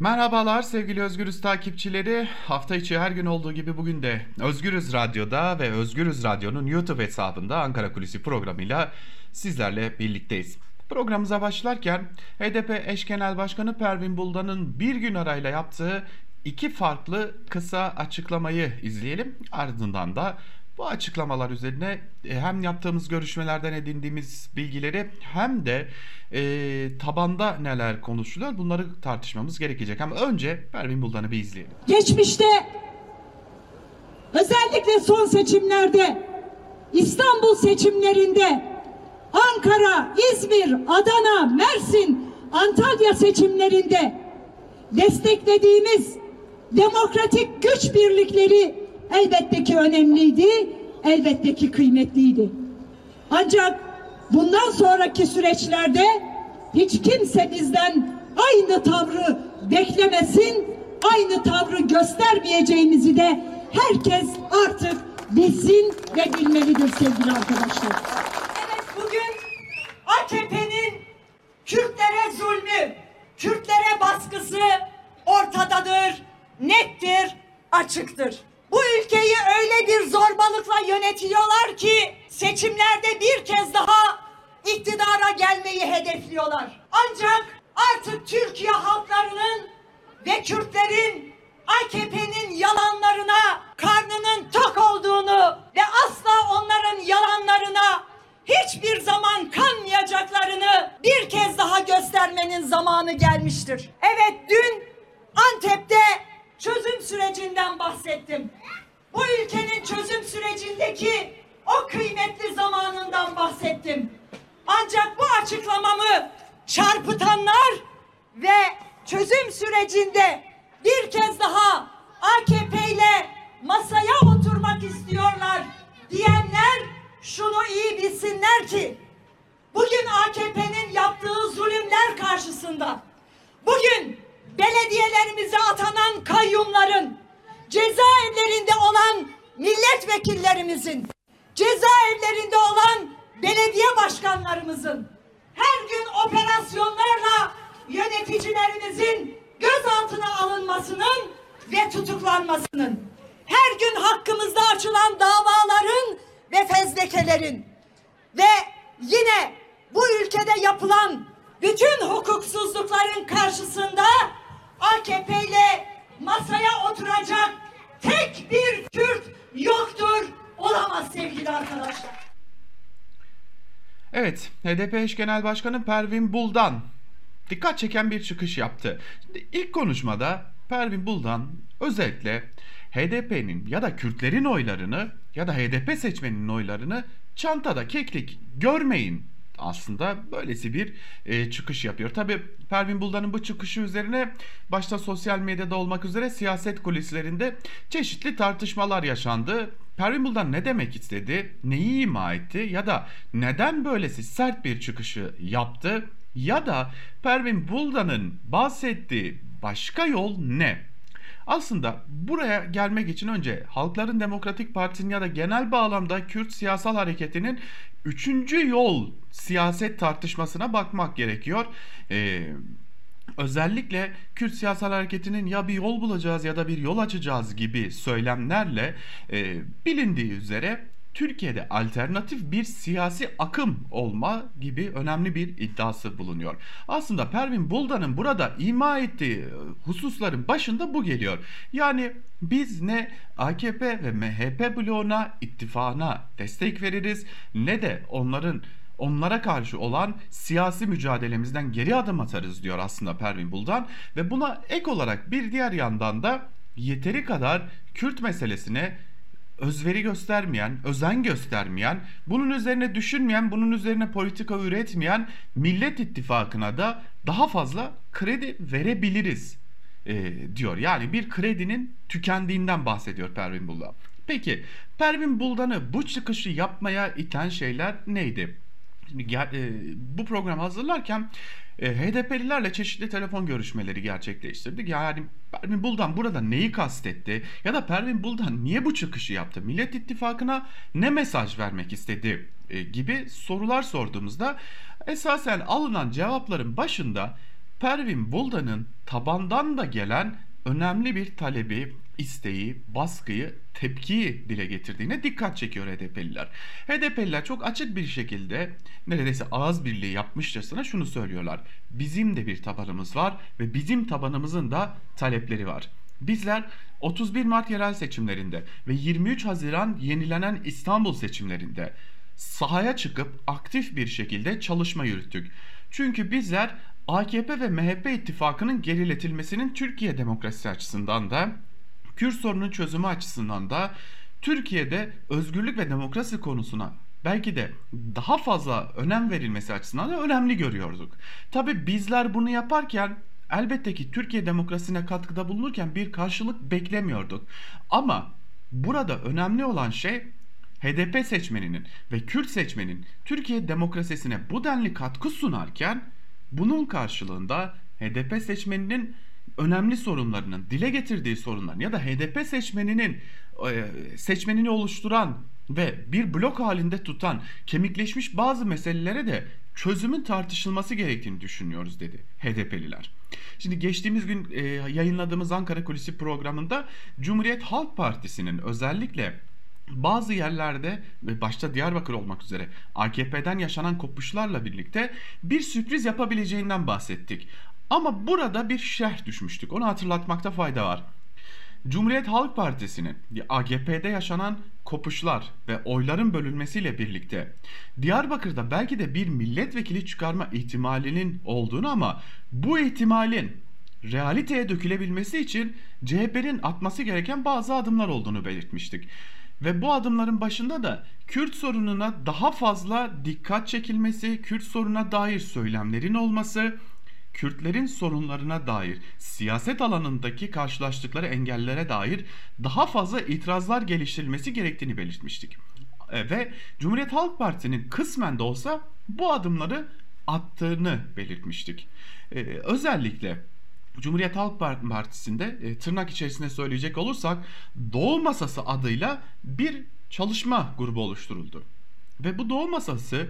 Merhabalar sevgili Özgürüz takipçileri. Hafta içi her gün olduğu gibi bugün de Özgürüz Radyo'da ve Özgürüz Radyo'nun YouTube hesabında Ankara Kulisi programıyla sizlerle birlikteyiz. Programımıza başlarken HDP eş genel başkanı Pervin Buldan'ın bir gün arayla yaptığı iki farklı kısa açıklamayı izleyelim. Ardından da bu açıklamalar üzerine e, hem yaptığımız görüşmelerden edindiğimiz bilgileri hem de e, tabanda neler konuşuluyor bunları tartışmamız gerekecek. Ama önce Pervin Buldan'ı bir izleyelim. Geçmişte özellikle son seçimlerde İstanbul seçimlerinde Ankara, İzmir, Adana, Mersin, Antalya seçimlerinde desteklediğimiz demokratik güç birlikleri elbette ki önemliydi, elbette ki kıymetliydi. Ancak bundan sonraki süreçlerde hiç kimse bizden aynı tavrı beklemesin, aynı tavrı göstermeyeceğimizi de herkes artık bilsin ve bilmelidir sevgili arkadaşlar. Evet bugün AKP'nin Kürtlere zulmü, Kürtlere baskısı ortadadır, nettir, açıktır. Bu ülkeyi öyle bir zorbalıkla yönetiyorlar ki seçimlerde bir kez daha iktidara gelmeyi hedefliyorlar. Ancak artık Türkiye halklarının ve Kürtlerin AKP'nin yalanlarına karnının tok olduğunu ve asla onların yalanlarına hiçbir zaman kanmayacaklarını bir kez daha göstermenin zamanı gelmiştir. Evet dün Antep'te çözüm sürecinden bahsettim. Bu ülkenin çözüm sürecindeki o kıymetli zamanından bahsettim. Ancak bu açıklamamı çarpıtanlar ve çözüm sürecinde bir kez daha AKP ile masaya oturmak istiyorlar diyenler şunu iyi bilsinler ki bugün AKP'nin yaptığı zulümler karşısında bugün belediyelerimize atanan cezaevlerinde olan milletvekillerimizin cezaevlerinde olan belediye başkanlarımızın her gün operasyonlarla yöneticilerimizin gözaltına alınmasının ve tutuklanmasının her gün hakkımızda açılan davaların ve fezlekelerin ve yine bu ülkede yapılan bütün hukuksuzlukların karşısında AKP ile masaya oturacak tek bir Kürt yoktur, olamaz sevgili arkadaşlar. Evet, HDP eş genel başkanı Pervin Buldan dikkat çeken bir çıkış yaptı. Şimdi ilk konuşmada Pervin Buldan özellikle HDP'nin ya da Kürtlerin oylarını ya da HDP seçmeninin oylarını çantada keklik görmeyin aslında böylesi bir e, çıkış yapıyor. Tabi Pervin Buldan'ın bu çıkışı üzerine başta sosyal medyada olmak üzere siyaset kulislerinde çeşitli tartışmalar yaşandı. Pervin Buldan ne demek istedi, neyi ima etti ya da neden böylesi sert bir çıkışı yaptı ya da Pervin Buldan'ın bahsettiği başka yol ne? Aslında buraya gelmek için önce Halkların Demokratik Partisi'nin ya da genel bağlamda Kürt siyasal hareketinin üçüncü yol siyaset tartışmasına bakmak gerekiyor. Ee, özellikle Kürt siyasal hareketinin ya bir yol bulacağız ya da bir yol açacağız gibi söylemlerle e, bilindiği üzere Türkiye'de alternatif bir siyasi akım olma gibi önemli bir iddiası bulunuyor. Aslında Pervin Buldan'ın burada ima ettiği hususların başında bu geliyor. Yani biz ne AKP ve MHP bloğuna, ittifakına destek veririz ne de onların onlara karşı olan siyasi mücadelemizden geri adım atarız diyor aslında Pervin Buldan ve buna ek olarak bir diğer yandan da yeteri kadar Kürt meselesine özveri göstermeyen, özen göstermeyen, bunun üzerine düşünmeyen, bunun üzerine politika üretmeyen Millet İttifakı'na da daha fazla kredi verebiliriz e, diyor. Yani bir kredinin tükendiğinden bahsediyor Pervin Buldan. Peki Pervin Buldan'ı bu çıkışı yapmaya iten şeyler neydi? E, bu programı hazırlarken e, HDP'lilerle çeşitli telefon görüşmeleri gerçekleştirdik. Yani Pervin Buldan burada neyi kastetti? Ya da Pervin Buldan niye bu çıkışı yaptı? Millet İttifakı'na ne mesaj vermek istedi? E, gibi sorular sorduğumuzda esasen alınan cevapların başında Pervin Buldan'ın tabandan da gelen önemli bir talebi, isteği, baskıyı, tepkiyi dile getirdiğine dikkat çekiyor HDP'liler. HDP'liler çok açık bir şekilde neredeyse ağız birliği yapmışçasına şunu söylüyorlar. Bizim de bir tabanımız var ve bizim tabanımızın da talepleri var. Bizler 31 Mart yerel seçimlerinde ve 23 Haziran yenilenen İstanbul seçimlerinde sahaya çıkıp aktif bir şekilde çalışma yürüttük. Çünkü bizler AKP ve MHP ittifakının geriletilmesinin Türkiye demokrasisi açısından da Kürt sorunun çözümü açısından da Türkiye'de özgürlük ve demokrasi konusuna belki de daha fazla önem verilmesi açısından da önemli görüyorduk. Tabi bizler bunu yaparken elbette ki Türkiye demokrasisine katkıda bulunurken bir karşılık beklemiyorduk. Ama burada önemli olan şey HDP seçmeninin ve Kürt seçmenin Türkiye demokrasisine bu denli katkı sunarken bunun karşılığında HDP seçmeninin önemli sorunlarının dile getirdiği sorunların ya da HDP seçmeninin e, seçmenini oluşturan ve bir blok halinde tutan kemikleşmiş bazı meselelere de çözümün tartışılması gerektiğini düşünüyoruz dedi HDP'liler. Şimdi geçtiğimiz gün e, yayınladığımız Ankara Kulisi programında Cumhuriyet Halk Partisi'nin özellikle bazı yerlerde ve başta Diyarbakır olmak üzere AKP'den yaşanan kopuşlarla birlikte bir sürpriz yapabileceğinden bahsettik. Ama burada bir şerh düşmüştük. Onu hatırlatmakta fayda var. Cumhuriyet Halk Partisi'nin AKP'de yaşanan kopuşlar ve oyların bölünmesiyle birlikte Diyarbakır'da belki de bir milletvekili çıkarma ihtimalinin olduğunu ama bu ihtimalin realiteye dökülebilmesi için CHP'nin atması gereken bazı adımlar olduğunu belirtmiştik. Ve bu adımların başında da Kürt sorununa daha fazla dikkat çekilmesi, Kürt sorununa dair söylemlerin olması, Kürtlerin sorunlarına dair siyaset alanındaki karşılaştıkları engellere dair daha fazla itirazlar geliştirilmesi gerektiğini belirtmiştik. E, ve Cumhuriyet Halk Partisi'nin kısmen de olsa bu adımları attığını belirtmiştik. Ee, özellikle Cumhuriyet Halk Partisi'nde e, tırnak içerisinde söyleyecek olursak Doğu Masası adıyla bir çalışma grubu oluşturuldu. Ve bu Doğu Masası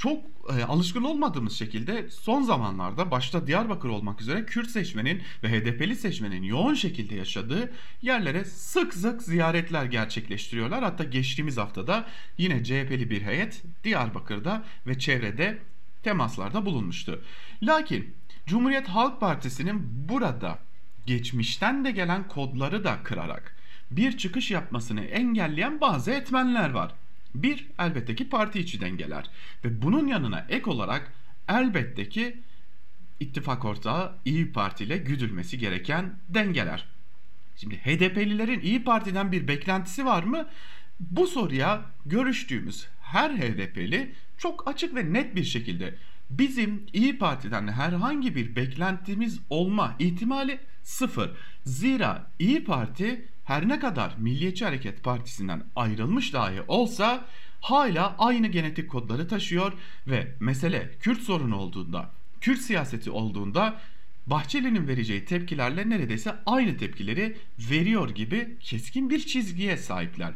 çok e, alışkın olmadığımız şekilde son zamanlarda başta Diyarbakır olmak üzere Kürt seçmenin ve HDP'li seçmenin yoğun şekilde yaşadığı yerlere sık sık ziyaretler gerçekleştiriyorlar. Hatta geçtiğimiz haftada yine CHP'li bir heyet Diyarbakır'da ve çevrede temaslarda bulunmuştu. Lakin Cumhuriyet Halk Partisi'nin burada geçmişten de gelen kodları da kırarak bir çıkış yapmasını engelleyen bazı etmenler var. Bir elbette ki parti içi dengeler ve bunun yanına ek olarak elbette ki ittifak ortağı İyi Parti ile güdülmesi gereken dengeler. Şimdi HDP'lilerin İyi Parti'den bir beklentisi var mı? Bu soruya görüştüğümüz her HDP'li çok açık ve net bir şekilde bizim İyi Parti'den herhangi bir beklentimiz olma ihtimali sıfır. Zira İyi Parti her ne kadar Milliyetçi Hareket Partisi'nden ayrılmış dahi olsa hala aynı genetik kodları taşıyor ve mesele Kürt sorunu olduğunda, Kürt siyaseti olduğunda Bahçeli'nin vereceği tepkilerle neredeyse aynı tepkileri veriyor gibi keskin bir çizgiye sahipler.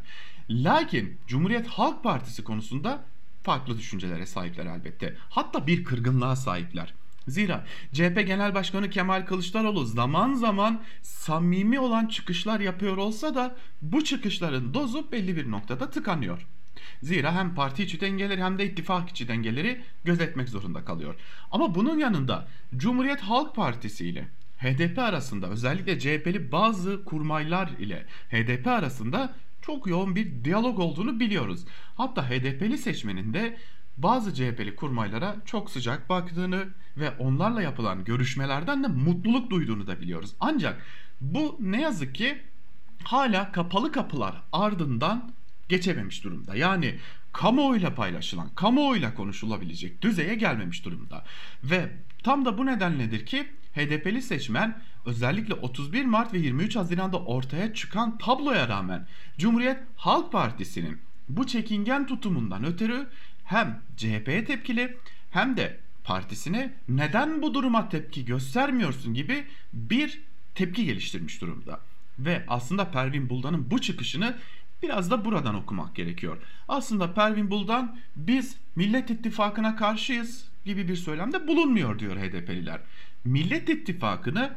Lakin Cumhuriyet Halk Partisi konusunda farklı düşüncelere sahipler elbette. Hatta bir kırgınlığa sahipler. Zira CHP Genel Başkanı Kemal Kılıçdaroğlu zaman zaman samimi olan çıkışlar yapıyor olsa da bu çıkışların dozu belli bir noktada tıkanıyor. Zira hem parti içi dengeleri hem de ittifak içi dengeleri gözetmek zorunda kalıyor. Ama bunun yanında Cumhuriyet Halk Partisi ile HDP arasında özellikle CHP'li bazı kurmaylar ile HDP arasında çok yoğun bir diyalog olduğunu biliyoruz. Hatta HDP'li seçmenin de bazı CHP'li kurmaylara çok sıcak baktığını ve onlarla yapılan görüşmelerden de mutluluk duyduğunu da biliyoruz. Ancak bu ne yazık ki hala kapalı kapılar ardından geçememiş durumda. Yani kamuoyuyla paylaşılan, kamuoyuyla konuşulabilecek düzeye gelmemiş durumda. Ve tam da bu nedenledir ki HDP'li seçmen özellikle 31 Mart ve 23 Haziran'da ortaya çıkan tabloya rağmen Cumhuriyet Halk Partisi'nin bu çekingen tutumundan ötürü hem CHP'ye tepkili hem de partisine neden bu duruma tepki göstermiyorsun gibi bir tepki geliştirmiş durumda. Ve aslında Pervin Buldan'ın bu çıkışını biraz da buradan okumak gerekiyor. Aslında Pervin Buldan biz Millet İttifakı'na karşıyız gibi bir söylemde bulunmuyor diyor HDP'liler. Millet İttifakı'nı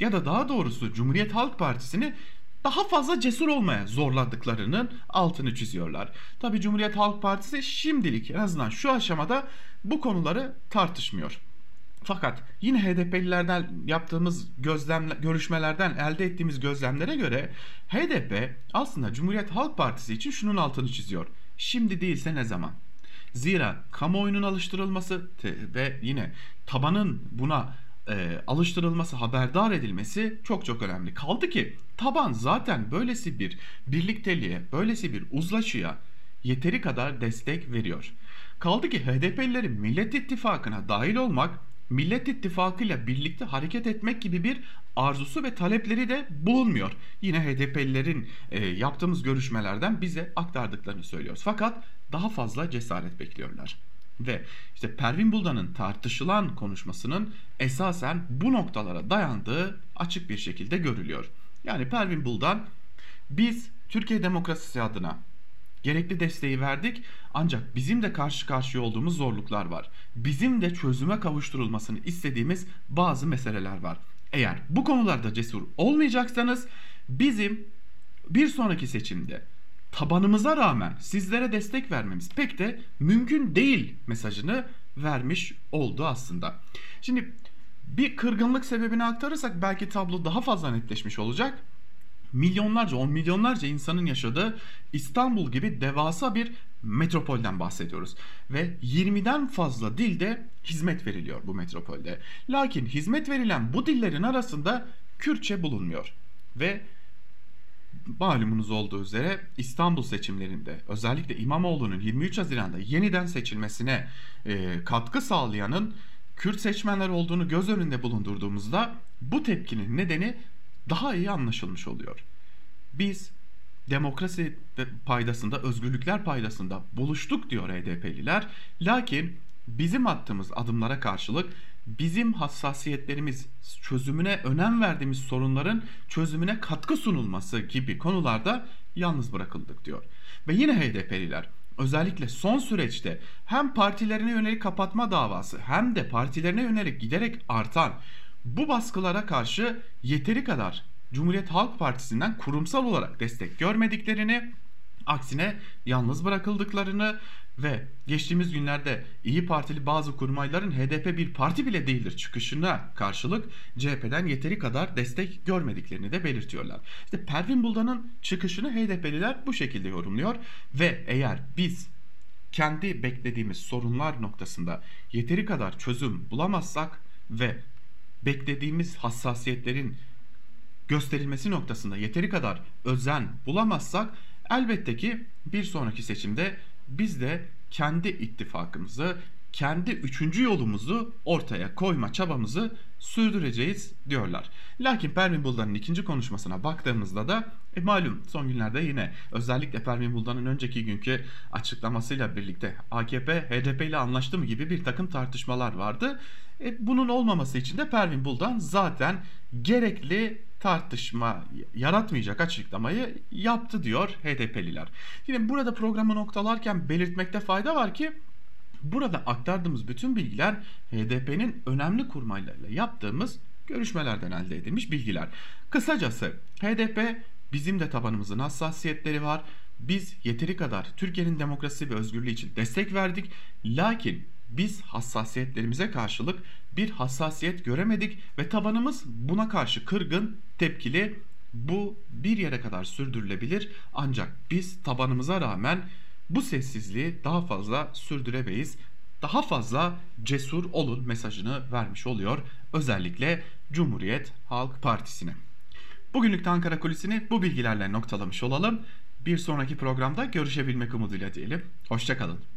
ya da daha doğrusu Cumhuriyet Halk Partisi'ni daha fazla cesur olmaya zorladıklarının altını çiziyorlar. Tabi Cumhuriyet Halk Partisi şimdilik en azından şu aşamada bu konuları tartışmıyor. Fakat yine HDP'lilerden yaptığımız gözlem görüşmelerden elde ettiğimiz gözlemlere göre HDP aslında Cumhuriyet Halk Partisi için şunun altını çiziyor. Şimdi değilse ne zaman? Zira kamuoyunun alıştırılması ve yine tabanın buna e, alıştırılması, haberdar edilmesi çok çok önemli. Kaldı ki taban zaten böylesi bir birlikteliğe, böylesi bir uzlaşıya yeteri kadar destek veriyor. Kaldı ki HDP'lilerin Millet İttifakı'na dahil olmak, Millet İttifakı ile birlikte hareket etmek gibi bir arzusu ve talepleri de bulunmuyor. Yine HDP'lilerin e, yaptığımız görüşmelerden bize aktardıklarını söylüyoruz. Fakat daha fazla cesaret bekliyorlar. Ve işte Pervin Buldan'ın tartışılan konuşmasının esasen bu noktalara dayandığı açık bir şekilde görülüyor. Yani Pervin Buldan biz Türkiye demokrasisi adına gerekli desteği verdik ancak bizim de karşı karşıya olduğumuz zorluklar var. Bizim de çözüme kavuşturulmasını istediğimiz bazı meseleler var. Eğer bu konularda cesur olmayacaksanız bizim bir sonraki seçimde tabanımıza rağmen sizlere destek vermemiz pek de mümkün değil mesajını vermiş oldu aslında. Şimdi bir kırgınlık sebebini aktarırsak belki tablo daha fazla netleşmiş olacak. Milyonlarca, on milyonlarca insanın yaşadığı İstanbul gibi devasa bir metropolden bahsediyoruz. Ve 20'den fazla dilde hizmet veriliyor bu metropolde. Lakin hizmet verilen bu dillerin arasında Kürtçe bulunmuyor. Ve malumunuz olduğu üzere İstanbul seçimlerinde özellikle İmamoğlu'nun 23 Haziran'da yeniden seçilmesine e, katkı sağlayanın Kürt seçmenler olduğunu göz önünde bulundurduğumuzda bu tepkinin nedeni daha iyi anlaşılmış oluyor. Biz demokrasi paydasında, özgürlükler paydasında buluştuk diyor HDP'liler. Lakin bizim attığımız adımlara karşılık bizim hassasiyetlerimiz çözümüne önem verdiğimiz sorunların çözümüne katkı sunulması gibi konularda yalnız bırakıldık diyor. Ve yine HDP'liler özellikle son süreçte hem partilerine yönelik kapatma davası hem de partilerine yönelik giderek artan bu baskılara karşı yeteri kadar Cumhuriyet Halk Partisi'nden kurumsal olarak destek görmediklerini aksine yalnız bırakıldıklarını ve geçtiğimiz günlerde İyi Partili bazı kurmayların HDP bir parti bile değildir çıkışına karşılık CHP'den yeteri kadar destek görmediklerini de belirtiyorlar. İşte Pervin Buldan'ın çıkışını HDP'liler bu şekilde yorumluyor ve eğer biz kendi beklediğimiz sorunlar noktasında yeteri kadar çözüm bulamazsak ve beklediğimiz hassasiyetlerin gösterilmesi noktasında yeteri kadar özen bulamazsak elbette ki bir sonraki seçimde biz de kendi ittifakımızı, kendi üçüncü yolumuzu ortaya koyma çabamızı sürdüreceğiz diyorlar. Lakin Pervin Buldan'ın ikinci konuşmasına baktığımızda da e, malum son günlerde yine özellikle Pervin Buldan'ın önceki günkü açıklamasıyla birlikte AKP HDP ile anlaştı mı gibi bir takım tartışmalar vardı. E, bunun olmaması için de Pervin Buldan zaten gerekli tartışma yaratmayacak açıklamayı yaptı diyor HDP'liler. Yine burada programı noktalarken belirtmekte fayda var ki burada aktardığımız bütün bilgiler HDP'nin önemli kurmaylarıyla yaptığımız görüşmelerden elde edilmiş bilgiler. Kısacası HDP bizim de tabanımızın hassasiyetleri var. Biz yeteri kadar Türkiye'nin demokrasi ve özgürlüğü için destek verdik. Lakin biz hassasiyetlerimize karşılık bir hassasiyet göremedik ve tabanımız buna karşı kırgın, tepkili. Bu bir yere kadar sürdürülebilir ancak biz tabanımıza rağmen bu sessizliği daha fazla sürdüremeyiz. Daha fazla cesur olun mesajını vermiş oluyor özellikle Cumhuriyet Halk Partisi'ne. Bugünlük Ankara Kulisi'ni bu bilgilerle noktalamış olalım. Bir sonraki programda görüşebilmek umuduyla diyelim. Hoşçakalın.